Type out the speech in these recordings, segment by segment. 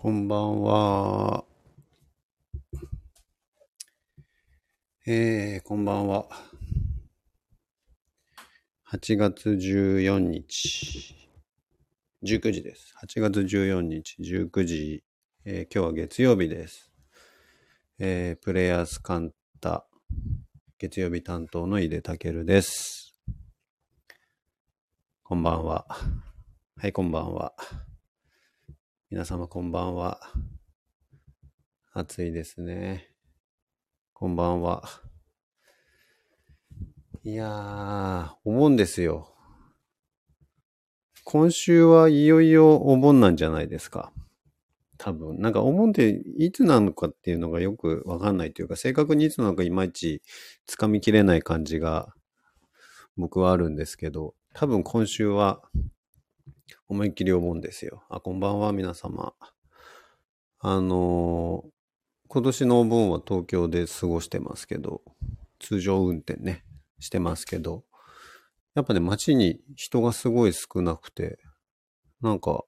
こんばんは。えー、こんばんは。8月14日、19時です。8月14日、19時、えー今日は月曜日です。えー、プレイヤースカンタ、月曜日担当の井出武です。こんばんは。はい、こんばんは。皆様こんばんは。暑いですね。こんばんは。いやー、お盆ですよ。今週はいよいよお盆なんじゃないですか。多分。なんかお盆っていつなのかっていうのがよくわかんないというか、正確にいつなのかいまいちつかみきれない感じが僕はあるんですけど、多分今週は思いっきりお盆ですよ。あ、こんばんは、皆様。あのー今年のお盆は東京で過ごしてますけど、通常運転ね、してますけど、やっぱね、街に人がすごい少なくて、なんか、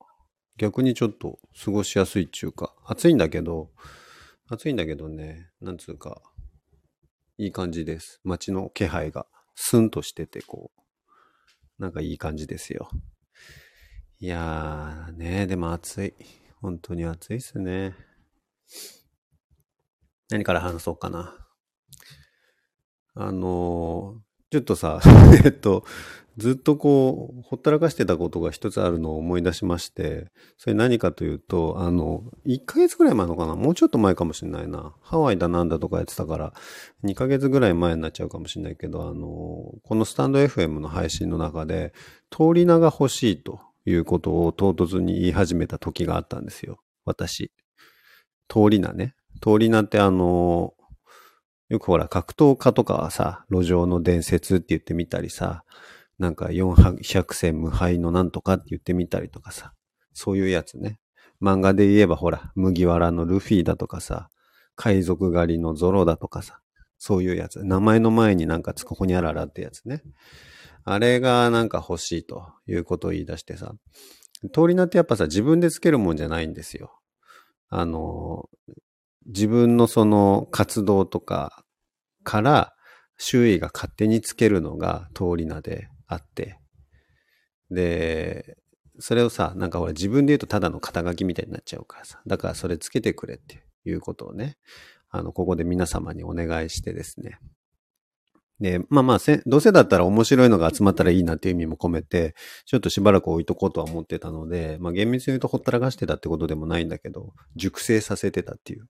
逆にちょっと過ごしやすいっていうか、暑いんだけど、暑いんだけどね、なんつうか、いい感じです。街の気配がスンとしてて、こう、なんかいい感じですよ。いやーね、でも暑い。本当に暑いっすね。何から話そうかな。あのーちょっとさ、えっと、ずっとこう、ほったらかしてたことが一つあるのを思い出しまして、それ何かというと、あの、1ヶ月ぐらい前のかなもうちょっと前かもしれないな。ハワイだなんだとかやってたから、2ヶ月ぐらい前になっちゃうかもしれないけど、あの、このスタンド FM の配信の中で、通り名が欲しいということを唐突に言い始めた時があったんですよ。私。通り名ね。通り名ってあの、よくほら、格闘家とかはさ、路上の伝説って言ってみたりさ、なんか400戦無敗のなんとかって言ってみたりとかさ、そういうやつね。漫画で言えばほら、麦わらのルフィだとかさ、海賊狩りのゾロだとかさ、そういうやつ。名前の前になんかつくほにゃららってやつね。あれがなんか欲しいということを言い出してさ、通り名ってやっぱさ、自分でつけるもんじゃないんですよ。あの、自分のその活動とかから周囲が勝手につけるのが通り名であって。で、それをさ、なんかほら自分で言うとただの肩書きみたいになっちゃうからさ。だからそれつけてくれっていうことをね、あの、ここで皆様にお願いしてですね。で、まあまあせ、どうせだったら面白いのが集まったらいいなっていう意味も込めて、ちょっとしばらく置いとこうとは思ってたので、まあ厳密に言うとほったらかしてたってことでもないんだけど、熟成させてたっていう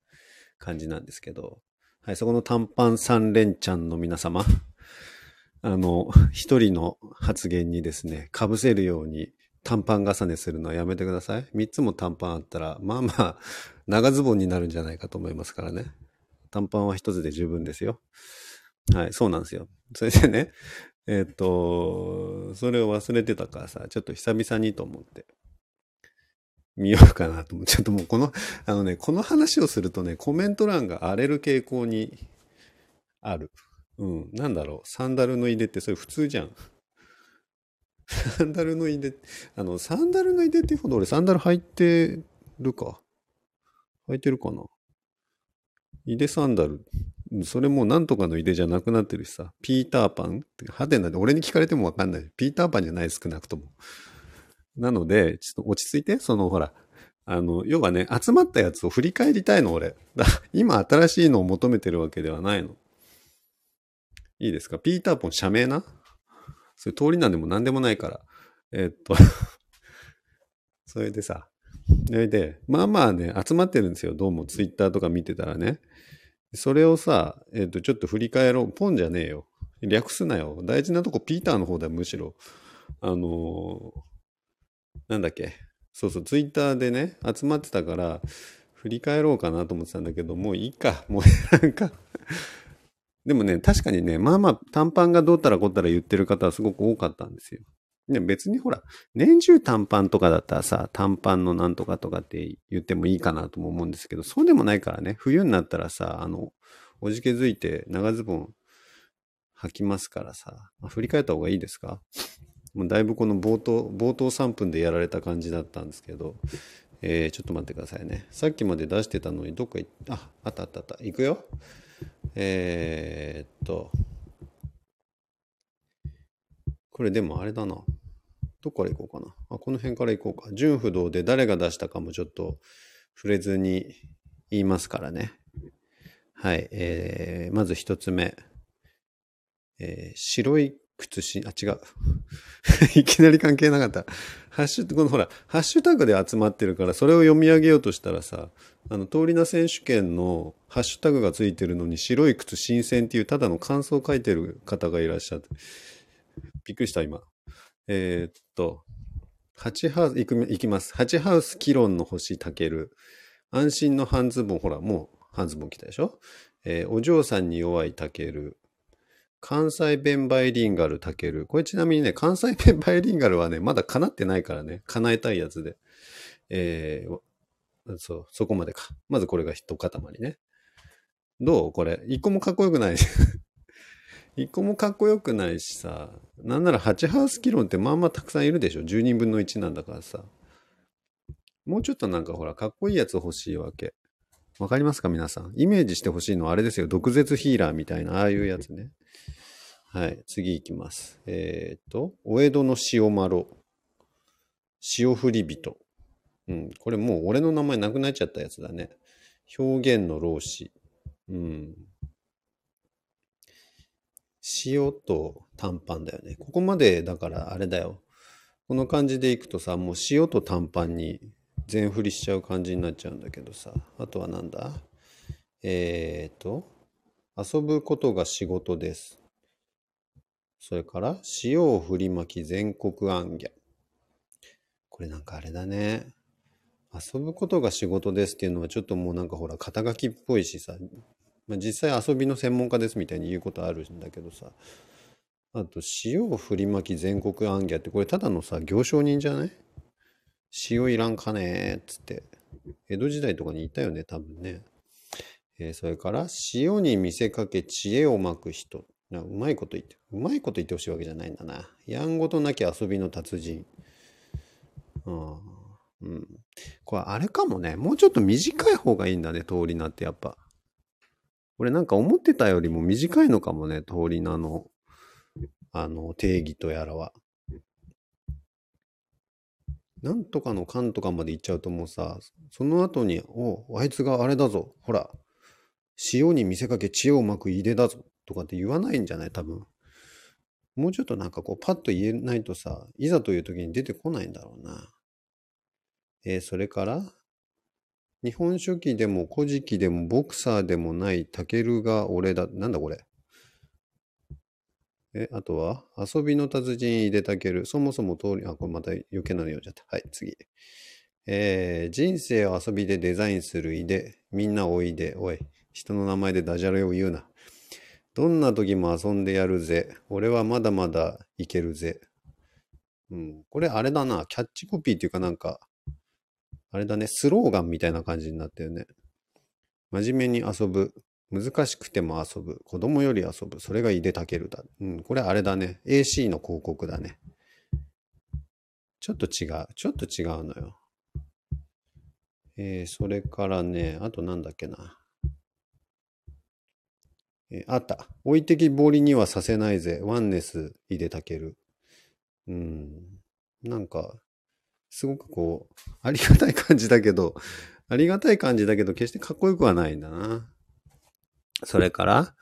感じなんですけど、はい、そこの短パン三連チャンの皆様、あの、一人の発言にですね、被せるように短パン重ねするのはやめてください。三つも短パンあったら、まあまあ、長ズボンになるんじゃないかと思いますからね。短パンは一つで十分ですよ。はい、そうなんですよ。それでね、えっ、と、それを忘れてたからさ、ちょっと久々にと思って、見ようかなと思って、ちょっともうこの、あのね、この話をするとね、コメント欄が荒れる傾向にある。うん、なんだろう、サンダルの入れってそれ普通じゃん。サンダルの入れ、あの、サンダルの入れっていうほど俺サンダル履いてるか。履いてるかな。入れサンダル。それもなんとかの入れじゃなくなってるしさ。ピーターパン？ってハテナで俺に聞かれてもわかんない。ピーターパンじゃない少なくとも。なので、ちょっと落ち着いて、そのほら、あの、要はね、集まったやつを振り返りたいの、俺。だ今新しいのを求めてるわけではないの。いいですか？ピーターポン社名な？それ通りなんでも何でもないから。えっと、それでさ、それで、まあまあね、集まってるんですよ。どうもツイッターとか見てたらね。それをさ、えっ、と、ちょっと振り返ろう。ポンじゃねえよ。略すなよ。大事なとこピーターの方だよ、むしろ。あのーなんだっけ。そうそう、ツイッターでね、集まってたから、振り返ろうかなと思ってたんだけど、もういいか。もうなんか。でもね、確かにね、まあまあ、短パンがどうたらこうたら言ってる方はすごく多かったんですよ。で別にほら、年中短パンとかだったらさ、短パンのなんとかとかって言ってもいいかなとも思うんですけど、そうでもないからね、冬になったらさ、あの、おじけづいて長ズボン履きますからさ、まあ振り返った方がいいですか？もうだいぶこの冒頭、冒頭3分でやられた感じだったんですけど、えー、ちょっと待ってくださいね。さっきまで出してたのにどっか行っあ、あったあったあった。行くよ。えー、っと。これでもあれだな。どこから行こうかな。あ、この辺から行こうか。純不動で誰が出したかもちょっと触れずに言いますからね。はい。えー、まず一つ目。えー、白い靴し、あ、違う。いきなり関係なかった。ハッシュ、このほら、ハッシュタグで集まってるから、それを読み上げようとしたらさ、あの、通り名選手権のハッシュタグがついてるのに、白い靴新鮮っていうただの感想を書いてる方がいらっしゃって。びっくりした、今。えー、っと、ハチハウス、いく、いきます。ハチハウス、キロンの星、たける。安心の半ズボン、ほら、もう半ズボン来たでしょ？えー、お嬢さんに弱いたける。関西弁バイリンガルたける。これちなみにね、関西弁バイリンガルはね、まだ叶ってないからね、叶えたいやつで。えー、そう、そこまでか。まずこれが一塊ね。どう？これ。一個もかっこよくない。一個もかっこよくないしさ。なんなら8ハウスキロンってまあまあたくさんいるでしょ。10人分の1なんだからさ。もうちょっとなんかほら、かっこいいやつ欲しいわけ。わかりますか皆さん？イメージしてほしいのはあれですよ。毒舌ヒーラーみたいな、ああいうやつね。はい。次行きます。えっ、と、お江戸の塩丸。塩振り人。うん。これもう俺の名前なくなっちゃったやつだね。表現の老子。うん。塩と短パンだよね。ここまでだからあれだよ。この感じでいくとさ、もう塩と短パンに全振りしちゃう感じになっちゃうんだけどさ。あとはなんだ？えっ、ー、と、遊ぶことが仕事です。それから、塩を振り巻き全国暗ギャ。これなんかあれだね。遊ぶことが仕事ですっていうのはちょっともうなんかほら肩書きっぽいしさ、まあ、実際遊びの専門家ですみたいに言うことあるんだけどさあと塩を振り巻き全国暗ギャってこれただのさ行商人じゃない？塩いらんかねっつって。江戸時代とかにいたよね、多分ね。えー、それから、塩に見せかけ知恵をまく人な。うまいこと言って、うまいこと言ってほしいわけじゃないんだな。やんごとなき遊びの達人。うん。うん。これあれかもね。もうちょっと短い方がいいんだね、通り名ってやっぱ。俺なんか思ってたよりも短いのかもね、通り名の、あの、定義とやらは。なんとかの勘とかまで行っちゃうともうさ、その後に、おあいつがあれだぞ、ほら、塩に見せかけ知恵をまく入れだぞ、とかって言わないんじゃない多分。もうちょっとなんかこう、パッと言えないとさ、いざという時に出てこないんだろうな。えー、それから、日本書紀でも古事記でもボクサーでもないタケルが俺だ。なんだこれ？え、あとは、遊びの達人井出たける。そもそも通り、あ、これまた余計なの読んじゃった。はい、次。えー、人生を遊びでデザインする井出。みんなおいで。おい、人の名前でダジャレを言うな。どんな時も遊んでやるぜ。俺はまだまだいけるぜ。うん。これあれだな。キャッチコピーっていうかなんか、あれだね。スローガンみたいな感じになってるね。真面目に遊ぶ。難しくても遊ぶ。子供より遊ぶ。それが井出たけるだ。うん、これあれだね。AC の広告だね。ちょっと違う。ちょっと違うのよ。えー、それからね、あとなんだっけな。えー、あった。置いてきぼりにはさせないぜ。ワンネス、井出たける。うん。なんか、すごくこう、ありがたい感じだけど、ありがたい感じだけど、決してかっこよくはないんだな。それから、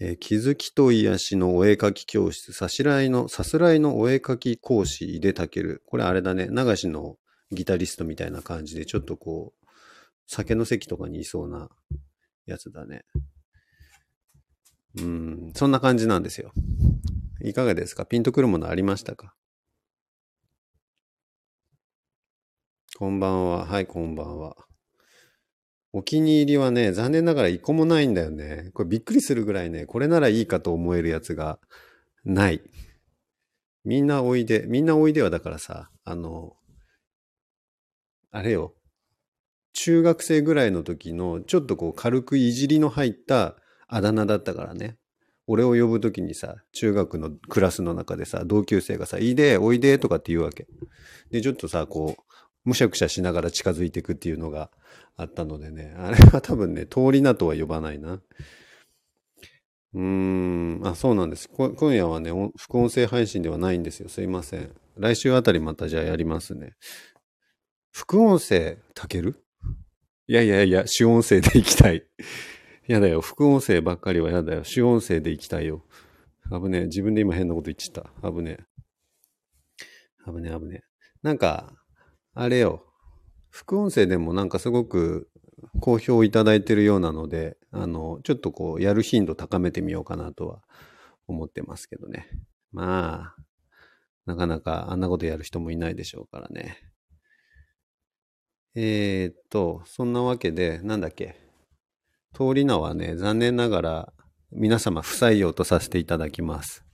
えー、気づきと癒しのお絵かき教室、さしらいの、さすらいのお絵かき講師、井出る。これあれだね、流しのギタリストみたいな感じで、ちょっとこう、酒の席とかにいそうなやつだね。うん、そんな感じなんですよ。いかがですか？ピンとくるものありましたか？こんばんは。はい、こんばんは。お気に入りはね、残念ながら一個もないんだよね。これびっくりするぐらいね、これならいいかと思えるやつがない。みんなおいで、みんなおいではだからさ、あの、あれよ、中学生ぐらいの時のちょっとこう軽くいじりの入ったあだ名だったからね。俺を呼ぶ時にさ、中学のクラスの中でさ、同級生がさ、いいで、おいでとかって言うわけ。で、ちょっとさ、こう、むしゃくしゃしながら近づいていくっていうのがあったのでね、あれは多分ね、通り名とは呼ばないな。うーん、あ、そうなんです。今夜はね、副音声配信ではないんですよ。すいません。来週あたりまたじゃあやりますね。副音声、たける？いやいやいや、主音声で行きたい。やだよ。副音声ばっかりはやだよ。主音声で行きたいよ。危ねえ。自分で今変なこと言っちゃった。危ねえ。危ねえ、危ねえ。なんか、あれよ。副音声でもなんかすごく好評いただいてるようなので、あの、ちょっとこう、やる頻度高めてみようかなとは思ってますけどね。まあ、なかなかあんなことやる人もいないでしょうからね。えー、っと、そんなわけで、なんだっけ。通り名はね、残念ながら皆様不採用とさせていただきます。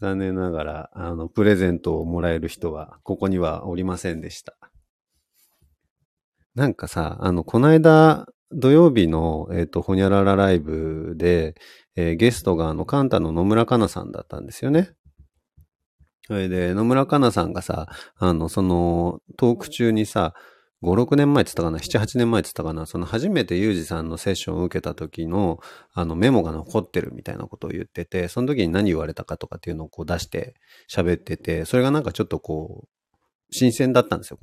残念ながら、あの、プレゼントをもらえる人は、ここにはおりませんでした。なんかさ、あの、この間、土曜日の、えっ、ー、と、ほにゃららライブで、えー、ゲストがあの、カンタの野村かなさんだったんですよね。それで、野村かなさんがさ、あの、その、トーク中にさ、5、6年前って言ったかな ?7、8年前って言ったかな？その初めてユージさんのセッションを受けた時の、あのメモが残ってるみたいなことを言ってて、その時に何言われたかとかっていうのをこう出して喋ってて、それがなんかちょっとこう、新鮮だったんですよ。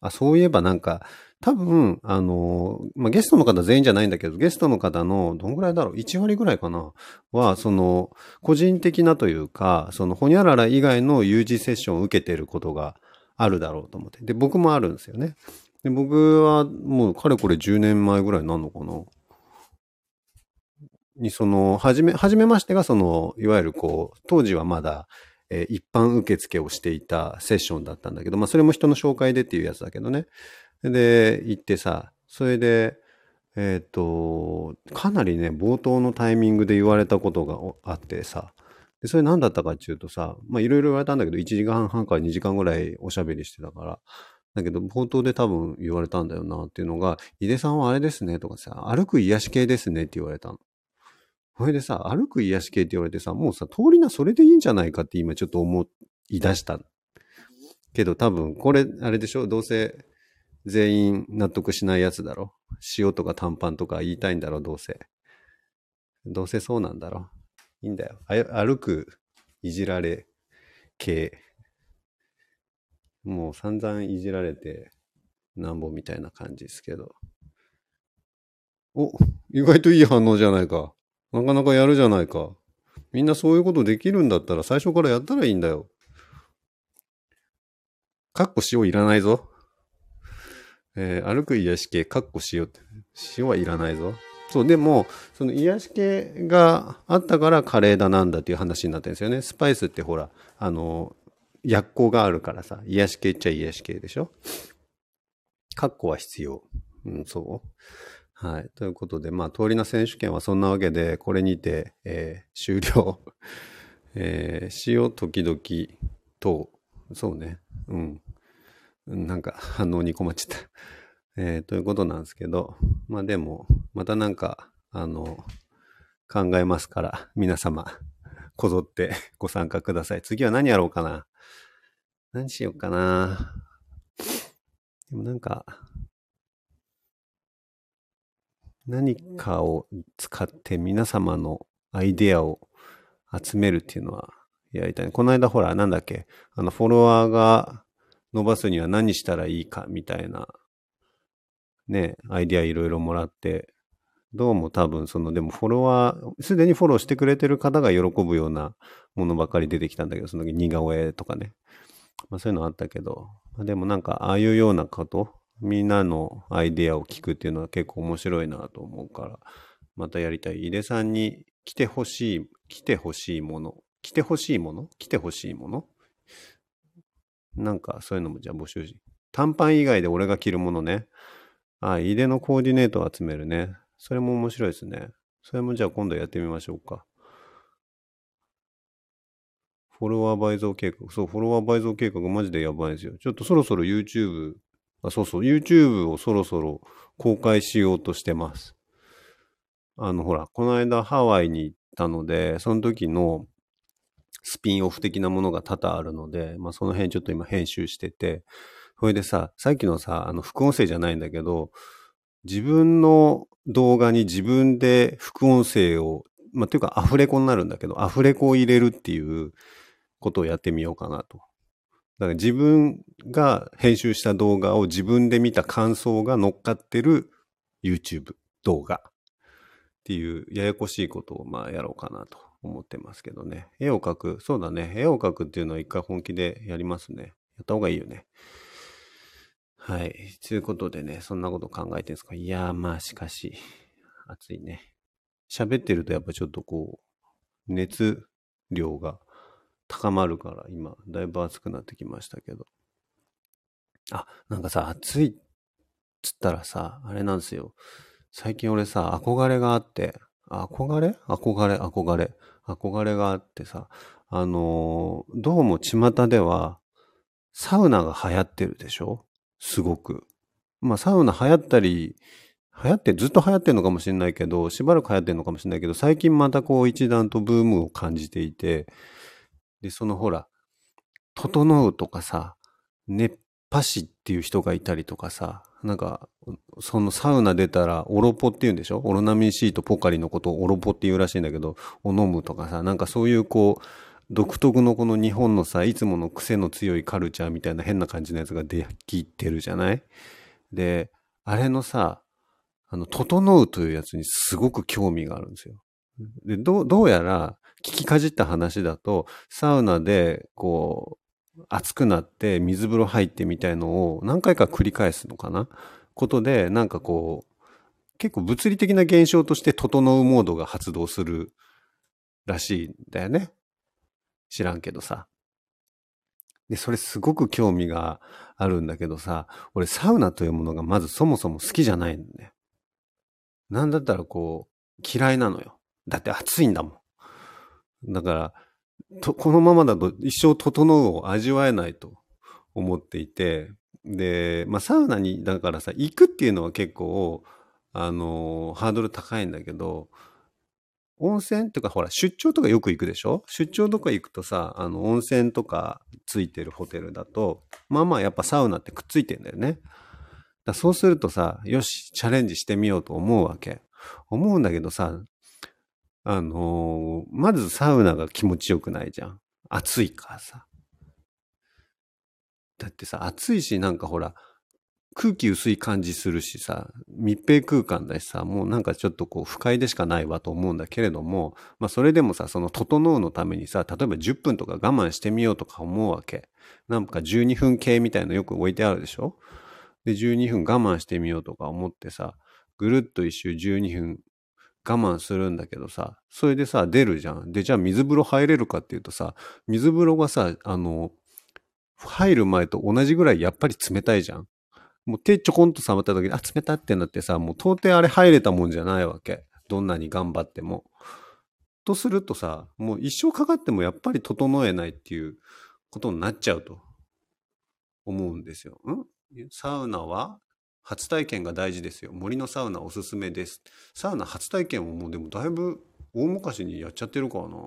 あ、そういえばなんか、多分、あの、まあ、ゲストの方全員じゃないんだけど、ゲストの方のどんぐらいだろう ?1 割ぐらいかな？は、その、個人的なというか、その、ほにゃらら以外の有事セッションを受けてることがあるだろうと思って。で、僕もあるんですよね。で、僕はもう、かれこれ10年前ぐらいになるのかなに、その、はじめ、はじめましてが、その、いわゆるこう、当時はまだ、えー、一般受付をしていたセッションだったんだけど、まあ、それも人の紹介でっていうやつだけどね。で、行ってさ、それで、えっ、ー、と、かなりね、冒頭のタイミングで言われたことがあってさ、で、それ何だったかっていうとさ、まいろいろ言われたんだけど、1時間半から2時間ぐらいおしゃべりしてたから、だけど冒頭で多分言われたんだよなっていうのが、井出さんはあれですねとかさ、歩く癒し系ですねって言われたの。それでさ、歩く癒し系って言われてさ、もうさ、通りなそれでいいんじゃないかって今ちょっと思い出した。けど多分これ、あれでしょどうせ全員納得しないやつだろ塩とか短パンとか言いたいんだろどうせ。どうせそうなんだろいいんだよ。歩く、いじられ系。もう散々いじられてなんぼみたいな感じですけど。お、意外といい反応じゃないか。なかなかやるじゃないか。みんなそういうことできるんだったら最初からやったらいいんだよ。かっこ塩いらないぞ。えー、歩く癒し系、かっこ塩って。塩はいらないぞ。そう、でも、その癒し系があったからカレーだなんだっていう話になってるんですよね。スパイスってほら、あの、薬効があるからさ、癒し系っちゃ癒し系でしょカッコは必要。うん、そう。はい。ということで、まあ、通りの選手権はそんなわけで、これにて、えー、終了。えー、塩時々と、そうね。うん。なんか反応に困っちゃった。えー、ということなんですけど、まあでも、またなんか、あの、考えますから、皆様、こぞってご参加ください。次は何やろうかな。何しようかな。でもなんか、何かを使って皆様のアイデアを集めるっていうのはやりたい。この間ほら、なんだっけ、あの、フォロワーが伸ばすには何したらいいかみたいな、ね、アイディアいろいろもらって、どうも多分その、でもフォロワー、すでにフォローしてくれてる方が喜ぶようなものばっかり出てきたんだけど、その似顔絵とかね。まあそういうのあったけど、まあ、でもなんかああいうようなこと、みんなのアイディアを聞くっていうのは結構面白いなと思うから、またやりたい。井出さんに来てほしい、来てほしいもの、来てほしいもの来てほしいもの？なんかそういうのもじゃあ募集し。短パン以外で俺が着るものね。あ、井出のコーディネートを集めるね。それも面白いですね。それもじゃあ今度やってみましょうか。フォロワー倍増計画。そう、フォロワー倍増計画マジでやばいですよ。ちょっとそろそろ YouTube、あ、そうそう、YouTube をそろそろ公開しようとしてます。あの、ほら、この間ハワイに行ったので、その時のスピンオフ的なものが多々あるので、まあ、その辺ちょっと今編集してて、それでさ、さっきのさ、あの、副音声じゃないんだけど、自分の動画に自分で副音声を、まあ、というかアフレコになるんだけど、アフレコを入れるっていうことをやってみようかなと。だから自分が編集した動画を自分で見た感想が乗っかってる YouTube 動画っていうややこしいことをまあやろうかなと思ってますけどね。絵を描く。そうだね。絵を描くっていうのは一回本気でやりますね。やった方がいいよね。はい。ということでね、そんなこと考えてるんですか？いやー、まあしかし、暑いね。喋ってるとやっぱちょっとこう、熱量が高まるから今、だいぶ暑くなってきましたけど。あ、なんかさ、暑いっつったらさ、あれなんですよ。最近俺さ、憧れがあって、憧れ？憧れ、憧れ？憧れがあってさ、あのー、どうも巷では、サウナが流行ってるでしょ？すごく。まあ、サウナ流行ったり、流行って、ずっと流行ってるのかもしれないけど、しばらく流行ってるのかもしれないけど、最近またこう一段とブームを感じていて、で、そのほら、整うとかさ、熱波師っていう人がいたりとかさ、なんか、そのサウナ出たら、オロポって言うんでしょ？オロナミンシートポカリのことをオロポって言うらしいんだけど、を飲むとかさ、なんかそういうこう、独特のこの日本のさ、いつもの癖の強いカルチャーみたいな変な感じのやつができてるじゃない？で、あれのさ、あの、整うというやつにすごく興味があるんですよ。で、どう、どうやら、聞きかじった話だと、サウナで、こう、熱くなって水風呂入ってみたいのを何回か繰り返すのかな？ことで、なんかこう、結構物理的な現象として整うモードが発動するらしいんだよね。知らんけどさ。で、それすごく興味があるんだけどさ、俺サウナというものがまずそもそも好きじゃないんだね。なんだったらこう、嫌いなのよ。だって暑いんだもん。だから、と、このままだと一生整うを味わえないと思っていて、で、まあサウナに、だからさ、行くっていうのは結構、あの、ハードル高いんだけど、温泉ってかほら出張とかよく行くでしょ？出張とか行くとさ、あの温泉とかついてるホテルだと、まあまあやっぱサウナってくっついてんだよね。だそうするとさ、よし、チャレンジしてみようと思うわけ。思うんだけどさ、あのー、まずサウナが気持ちよくないじゃん。暑いからさ。だってさ、暑いしなんかほら、空気薄い感じするしさ、密閉空間だしさ、もうなんかちょっとこう不快でしかないわと思うんだけれども、まあそれでもさ、その整うのためにさ、例えば10分とか我慢してみようとか思うわけ。なんか12分計みたいのよく置いてあるでしょ？で、12分我慢してみようとか思ってさ、ぐるっと一周12分我慢するんだけどさ、それでさ、出るじゃん。で、じゃあ水風呂入れるかっていうとさ、水風呂がさ、あの、入る前と同じぐらいやっぱり冷たいじゃん。もう手ちょこんと触った時に、あ、冷たってなってさ、もう到底あれ入れたもんじゃないわけ。どんなに頑張っても。とするとさ、もう一生かかってもやっぱり整えないっていうことになっちゃうと思うんですよ。ん？サウナは初体験が大事ですよ。森のサウナおすすめです。サウナ初体験をもうでもだいぶ大昔にやっちゃってるからな。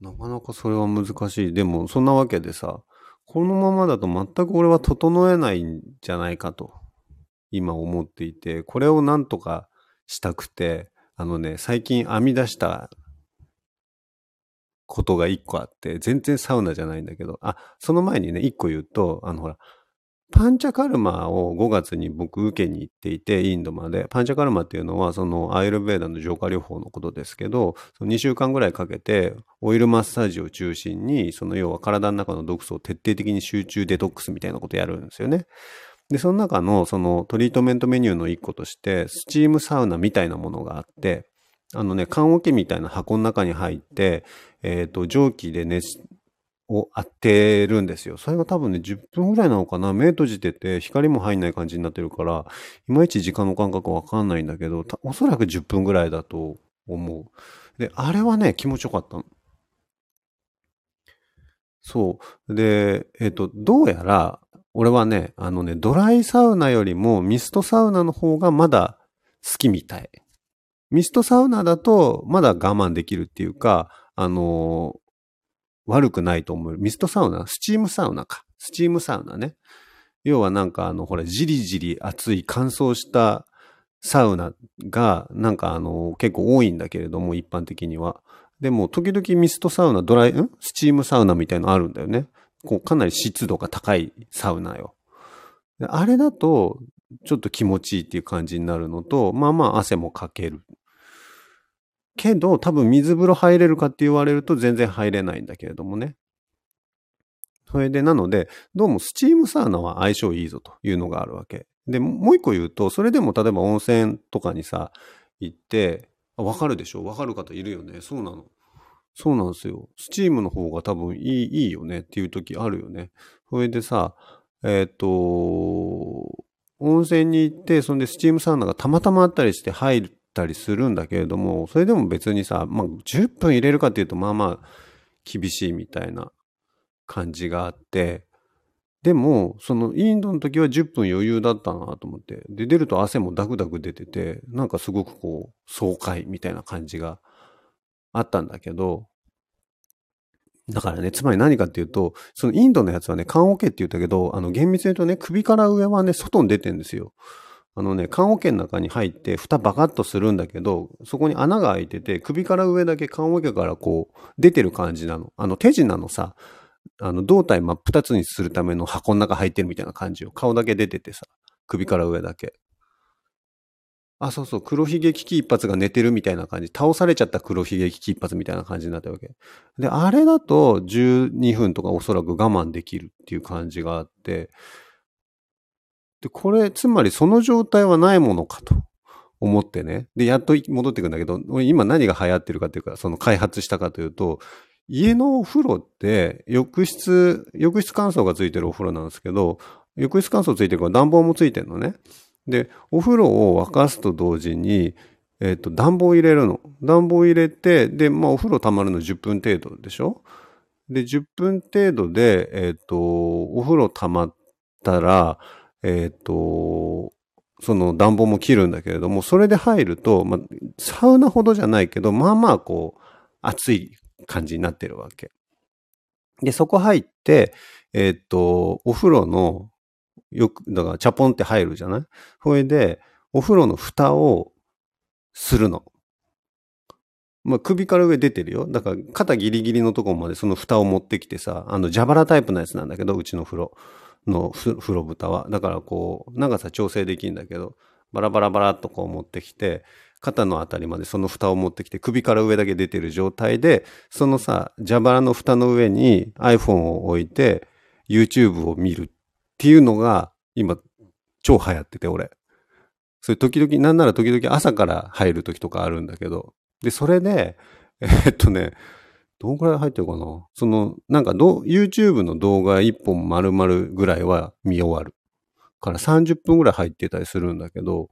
なかなかそれは難しい。でもそんなわけでさ、このままだと全く俺は整えないんじゃないかと、今思っていて、これをなんとかしたくて、あのね、最近編み出したことが一個あって、全然サウナじゃないんだけど、あ、その前にね、一個言うと、あのほら、パンチャカルマを5月に僕受けに行っていて、インドまで。パンチャカルマっていうのは、そのアイルベーダの浄化療法のことですけど、その2週間ぐらいかけて、オイルマッサージを中心に、その要は体の中の毒素を徹底的に集中デトックスみたいなことやるんですよね。で、その中のそのトリートメントメニューの一個として、スチームサウナみたいなものがあって、あのね、缶桶みたいな箱の中に入って、えっ、ー、と、蒸気で熱、を当てるんですよ。それが多分ね、10分ぐらいなのかな。目閉じてて、光も入んない感じになってるから、いまいち時間の感覚わかんないんだけど、おそらく10分ぐらいだと思う。で、あれはね、気持ちよかったの。そう。で、えっ、と、どうやら、俺はね、あのね、ドライサウナよりもミストサウナの方がまだ好きみたい。ミストサウナだとまだ我慢できるっていうか、あの悪くないと思う。ミストサウナ？スチームサウナか。スチームサウナね。要はなんかあの、ほら、じりじり熱い乾燥したサウナが、なんかあの、結構多いんだけれども、一般的には。でも、時々ミストサウナ、ドライ、ん？スチームサウナみたいのあるんだよね。こう、かなり湿度が高いサウナよ。あれだと、ちょっと気持ちいいっていう感じになるのと、まあまあ汗もかける。けど、多分水風呂入れるかって言われると全然入れないんだけれどもね。それで、なので、どうもスチームサウナは相性いいぞというのがあるわけ。で、もう一個言うと、それでも例えば温泉とかにさ、行って、わかるでしょ？わかる方いるよね。そうなの。そうなんですよ。スチームの方が多分いい、いいよねっていう時あるよね。それでさ、えっ、ー、と、温泉に行って、そんでスチームサウナがたまたまあったりして入ったりするんだけれども、それでも別にさ、まあ、10分入れるかっていうと、まあまあ、厳しいみたいな感じがあって、でも、そのインドの時は10分余裕だったなと思って。で、出ると汗もダクダク出てて、なんかすごくこう、爽快みたいな感じがあったんだけど、だからね、つまり何かっていうと、そのインドのやつはね、缶オケって言ったけど、あの、厳密に言うとね、首から上はね、外に出てんですよ。あのね、缶オケの中に入って、蓋バカッとするんだけど、そこに穴が開いてて、首から上だけ缶オケからこう、出てる感じなの。あの、手品のさ、あの、胴体真っ二つにするための箱の中入ってるみたいな感じよ。顔だけ出ててさ、首から上だけ。あ、そうそう、黒ひげ危機一発が寝てるみたいな感じ。倒されちゃった黒ひげ危機一発みたいな感じになったわけ。で、あれだと12分とかおそらく我慢できるっていう感じがあって、で、これ、つまりその状態はないものかと思ってね。で、やっと戻ってくんだけど、今何が流行ってるかっていうか、その開発したかというと、家のお風呂って浴室、浴室乾燥がついてるお風呂なんですけど、浴室乾燥ついてるから暖房もついてるのね。で、お風呂を沸かすと同時に、えっ、と、暖房を入れるの。暖房を入れて、で、まあ、お風呂溜まるの10分程度でしょで、10分程度で、えっ、と、お風呂溜まったら、えっ、と、その暖房も切るんだけれども、それで入ると、まあ、サウナほどじゃないけど、まあまあこう、暑い感じになってるわけ。で、そこ入って、えっ、と、お風呂のよく、だからチャポンって入るじゃない？それで、お風呂の蓋をするの。まあ、首から上出てるよ。だから肩ギリギリのとこまでその蓋を持ってきてさ、あの、蛇腹タイプのやつなんだけど、うちの風呂の風呂蓋は。だからこう、長さ調整できるんだけど、バラバラバラっとこう持ってきて、肩のあたりまでその蓋を持ってきて、首から上だけ出てる状態で、そのさ、蛇腹の蓋の上に iPhone を置いて、YouTube を見るっていうのが、今、超流行ってて、俺。それ時々、なんなら時々朝から入る時とかあるんだけど。で、それで、え、っとね、どんくらい入ってるかな？その、なんかど、YouTube の動画1本丸々ぐらいは見終わる。から30分ぐらい入ってたりするんだけど、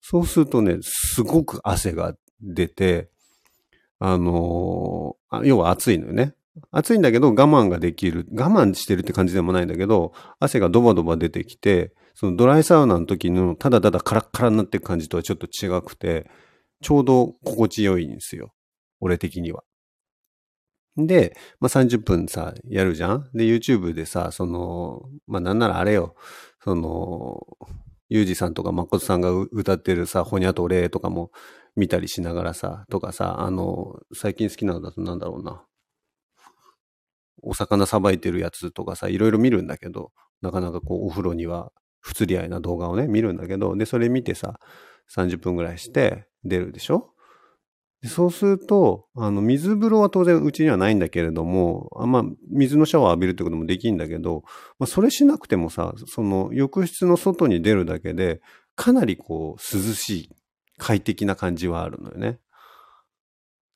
そうするとね、すごく汗が出て、あのー、要は暑いのよね。暑いんだけど我慢ができる。我慢してるって感じでもないんだけど、汗がドバドバ出てきて、そのドライサウナの時のただただカラッカラになっていく感じとはちょっと違くて、ちょうど心地よいんですよ。俺的には。で、まあ、30分さ、やるじゃん？で、YouTube でさ、その、まあ、なんならあれよ、その、ゆうじさんとか誠さんが歌ってるさ、ほにゃとれとかも見たりしながらさ、とかさ、あの、最近好きなのだとなんだろうな。お魚さばいてるやつとかさ、いろいろ見るんだけど、なかなかこう、お風呂には不釣り合いな動画をね、見るんだけど、で、それ見てさ、30分ぐらいして出るでしょ？そうすると、あの、水風呂は当然うちにはないんだけれども、あまあ、水のシャワー浴びるってこともできんだけど、まあ、それしなくてもさ、その、浴室の外に出るだけで、かなりこう、涼しい、快適な感じはあるのよね。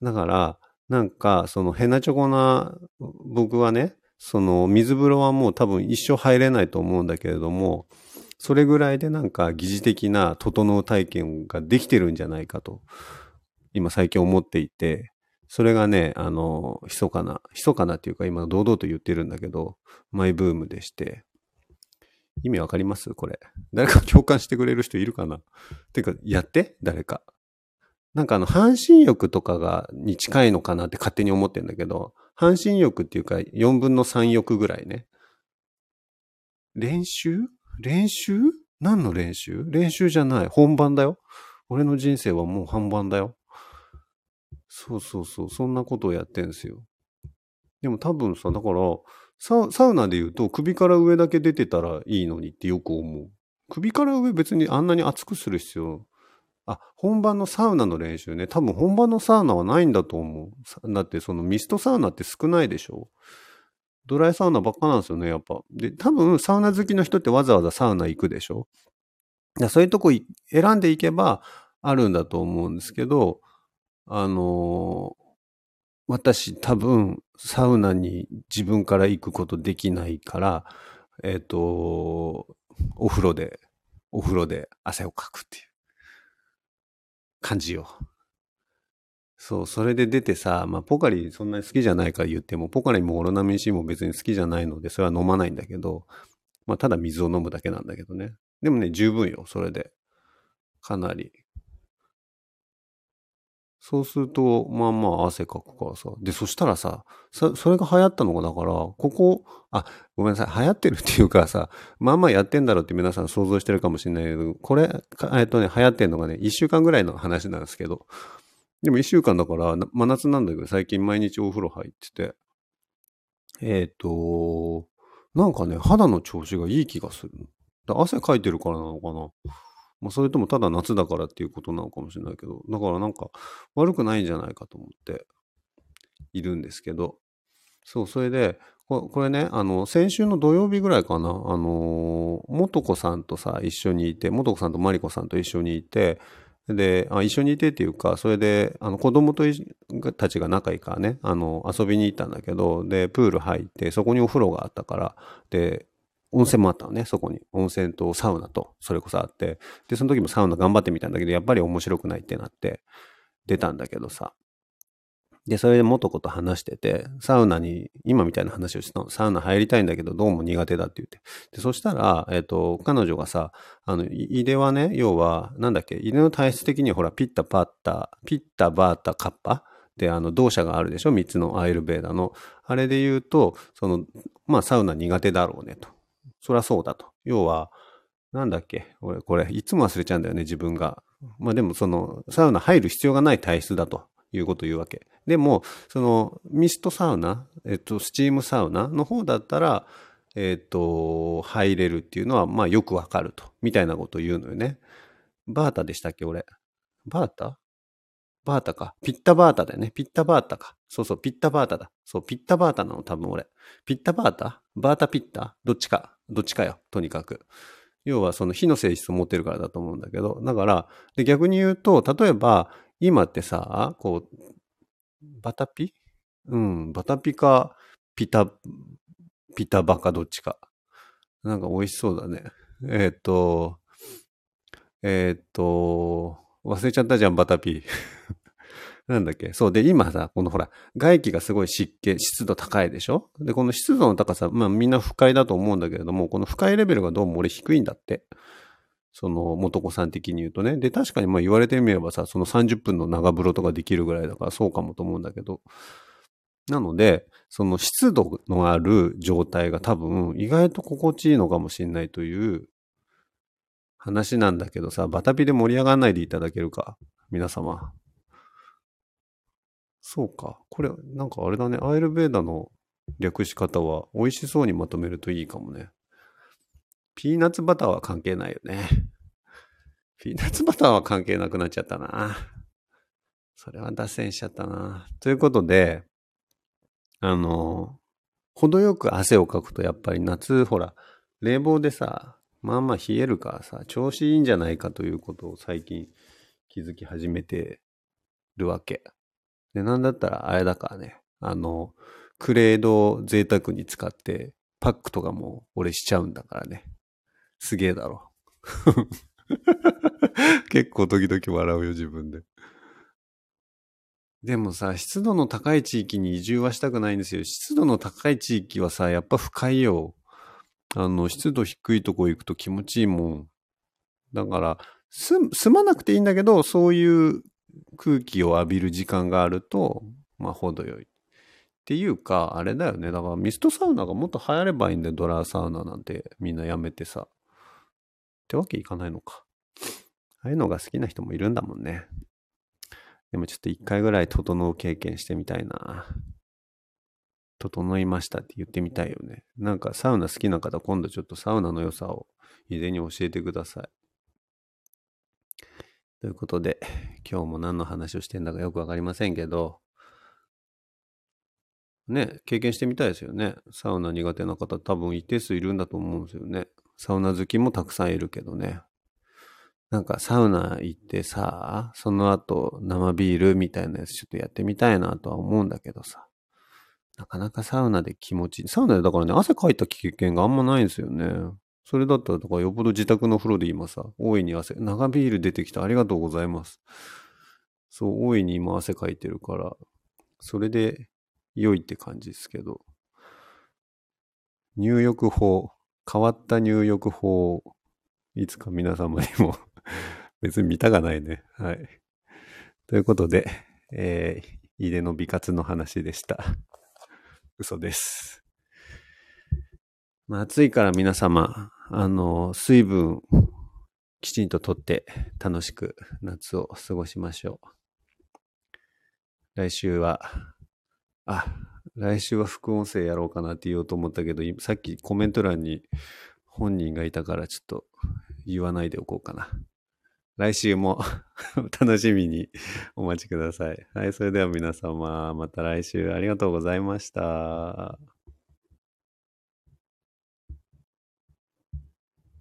だから、なんか、その、ヘナチョコな、僕はね、その、水風呂はもう多分一生入れないと思うんだけれども、それぐらいでなんか疑似的な整う体験ができてるんじゃないかと。今最近思っていて、それがね、あの、密かな、密かなっていうか今堂々と言ってるんだけど、マイブームでして、意味わかります？これ。誰か共感してくれる人いるかな？てか、やって？誰か。なんかあの、半身浴とかが、に近いのかなって勝手に思ってんだけど、半身浴っていうか4分の3浴ぐらいね。練習？練習？何の練習？練習じゃない。本番だよ。俺の人生はもう本番だよ。そうそうそう。そんなことをやってんすよ。でも多分さ、だから、ササウナで言うと首から上だけ出てたらいいのにってよく思う。首から上別にあんなに熱くする必要。あ、本番のサウナの練習ね。多分本番のサウナはないんだと思う。だってそのミストサウナって少ないでしょドライサウナばっかなんですよね、やっぱ。で、多分サウナ好きの人ってわざわざサウナ行くでしょそういうとこ選んでいけばあるんだと思うんですけど、あの、私多分サウナに自分から行くことできないから、えっ、ー、と、お風呂で、お風呂で汗をかくっていう感じよ。そう、それで出てさ、まあ、ポカリそんなに好きじゃないから言っても、ポカリもオロナミン C も別に好きじゃないので、それは飲まないんだけど、まあ、ただ水を飲むだけなんだけどね。でもね、十分よ、それで。かなり。そうすると、まあまあ汗かくからさ。で、そしたらさ、それが流行ったのがだから、ここ、あ、ごめんなさい、流行ってるっていうかさ、まあまあやってんだろうって皆さん想像してるかもしれないけど、これ、えっとね、流行ってんのがね、一週間ぐらいの話なんですけど、でも一週間だから、真夏なんだけど、最近毎日お風呂入ってて、えっ、ー、と、なんかね、肌の調子がいい気がする。汗かいてるからなのかな。まあ、それともただ夏だからっていうことなのかもしれないけど、だからなんか悪くないんじゃないかと思っているんですけど、そう、それで、これね、あの、先週の土曜日ぐらいかな、あの、元子さんとさ、一緒にいて、元子さんとマリコさんと一緒にいて、で、あ一緒にいてっていうか、それで、あの、子供とたちが仲いいからね、あの、遊びに行ったんだけど、で、プール入って、そこにお風呂があったから、で、温泉もあったのね、そこに。温泉とサウナと、それこそあって。で、その時もサウナ頑張ってみたんだけど、やっぱり面白くないってなって、出たんだけどさ。で、それで元子と話してて、サウナに、今みたいな話をしたの。サウナ入りたいんだけど、どうも苦手だって言って。で、そしたら、えっ、ー、と、彼女がさ、あの、井出はね、要は、なんだっけ、井出の体質的にほら、ピッタパッタ、ピッタバータカッパ？で、あの、動作があるでしょ？三つのアイルベーダの。あれで言うと、その、まあ、サウナ苦手だろうねと。そりゃそうだと。要は、なんだっけ？俺、これ、いつも忘れちゃうんだよね、自分が。まあでも、その、サウナ入る必要がない体質だということを言うわけ。でも、その、ミストサウナ、えっと、スチームサウナの方だったら、えっと、入れるっていうのは、まあよくわかると。みたいなことを言うのよね。バータでしたっけ、俺？バータ？バータか。ピッタバータだよね。ピッタバータか。そうそう、ピッタバータだ。そう、ピッタバータなの、多分俺。ピッタバータ？バータピッタ？どっちか。どっちかよ。とにかく。要はその火の性質を持ってるからだと思うんだけど。だから、で逆に言うと、例えば、今ってさ、こう、バタピ？うん、バタピか、ピタ、ピタバかどっちか。なんか美味しそうだね。えっ、と、えっ、と、忘れちゃったじゃん、バタピー。なんだっけ？そう。で、今さ、このほら、外気がすごい湿気、湿度高いでしょ？で、この湿度の高さ、まあみんな不快だと思うんだけれども、この不快レベルがどうも俺低いんだって。その、元子さん的に言うとね。で、確かにまあ言われてみればさ、その30分の長風呂とかできるぐらいだからそうかもと思うんだけど。なので、その湿度のある状態が多分意外と心地いいのかもしれないという話なんだけどさ、バタピで盛り上がらないでいただけるか、皆様。そうか。これ、なんかあれだね。アイルベーダの略し方は美味しそうにまとめるといいかもね。ピーナッツバターは関係ないよね。ピーナッツバターは関係なくなっちゃったな。それは脱線しちゃったな。ということで、あの、程よく汗をかくとやっぱり夏、ほら、冷房でさ、まあまあ冷えるからさ、調子いいんじゃないかということを最近気づき始めてるわけ。で、なんだったらあれだからね、あの、クレードを贅沢に使ってパックとかも俺しちゃうんだからね。すげえだろ。結構時々笑うよ、自分で。でもさ、湿度の高い地域に移住はしたくないんですよ。湿度の高い地域はさ、やっぱ不快よ。あの、湿度低いとこ行くと気持ちいいもん。だから、す、住まなくていいんだけど、そういう空気を浴びる時間があると、まあ、程よい。っていうか、あれだよね。だからミストサウナがもっと流行ればいいんだよ。ドラーサウナなんてみんなやめてさ。ってわけいかないのか。ああいうのが好きな人もいるんだもんね。でもちょっと一回ぐらい整う経験してみたいな。整いましたって言ってみたいよね。なんかサウナ好きな方、今度ちょっとサウナの良さを以前に教えてください。ということで、今日も何の話をしてんだかよくわかりませんけど、ね、経験してみたいですよね。サウナ苦手な方多分一定数いるんだと思うんですよね。サウナ好きもたくさんいるけどね。なんかサウナ行ってさ、その後生ビールみたいなやつちょっとやってみたいなとは思うんだけどさ。なかなかサウナで気持ちいい。サウナでだからね、汗かいた経験があんまないんですよね。それだったら、だからよっぽど自宅の風呂で今さ、大いに汗、長ビール出てきたありがとうございます。そう、大いに今汗かいてるから、それで良いって感じですけど。入浴法、変わった入浴法、いつか皆様にも 別に見たがないね。はい。ということで、えー、井出の美活の話でした。嘘です。まあ、暑いから皆様、あの、水分きちんととって楽しく夏を過ごしましょう。来週は、あ、来週は副音声やろうかなって言おうと思ったけど、さっきコメント欄に本人がいたからちょっと言わないでおこうかな。来週も 楽しみにお待ちください。はい、それでは皆様、また来週ありがとうございました。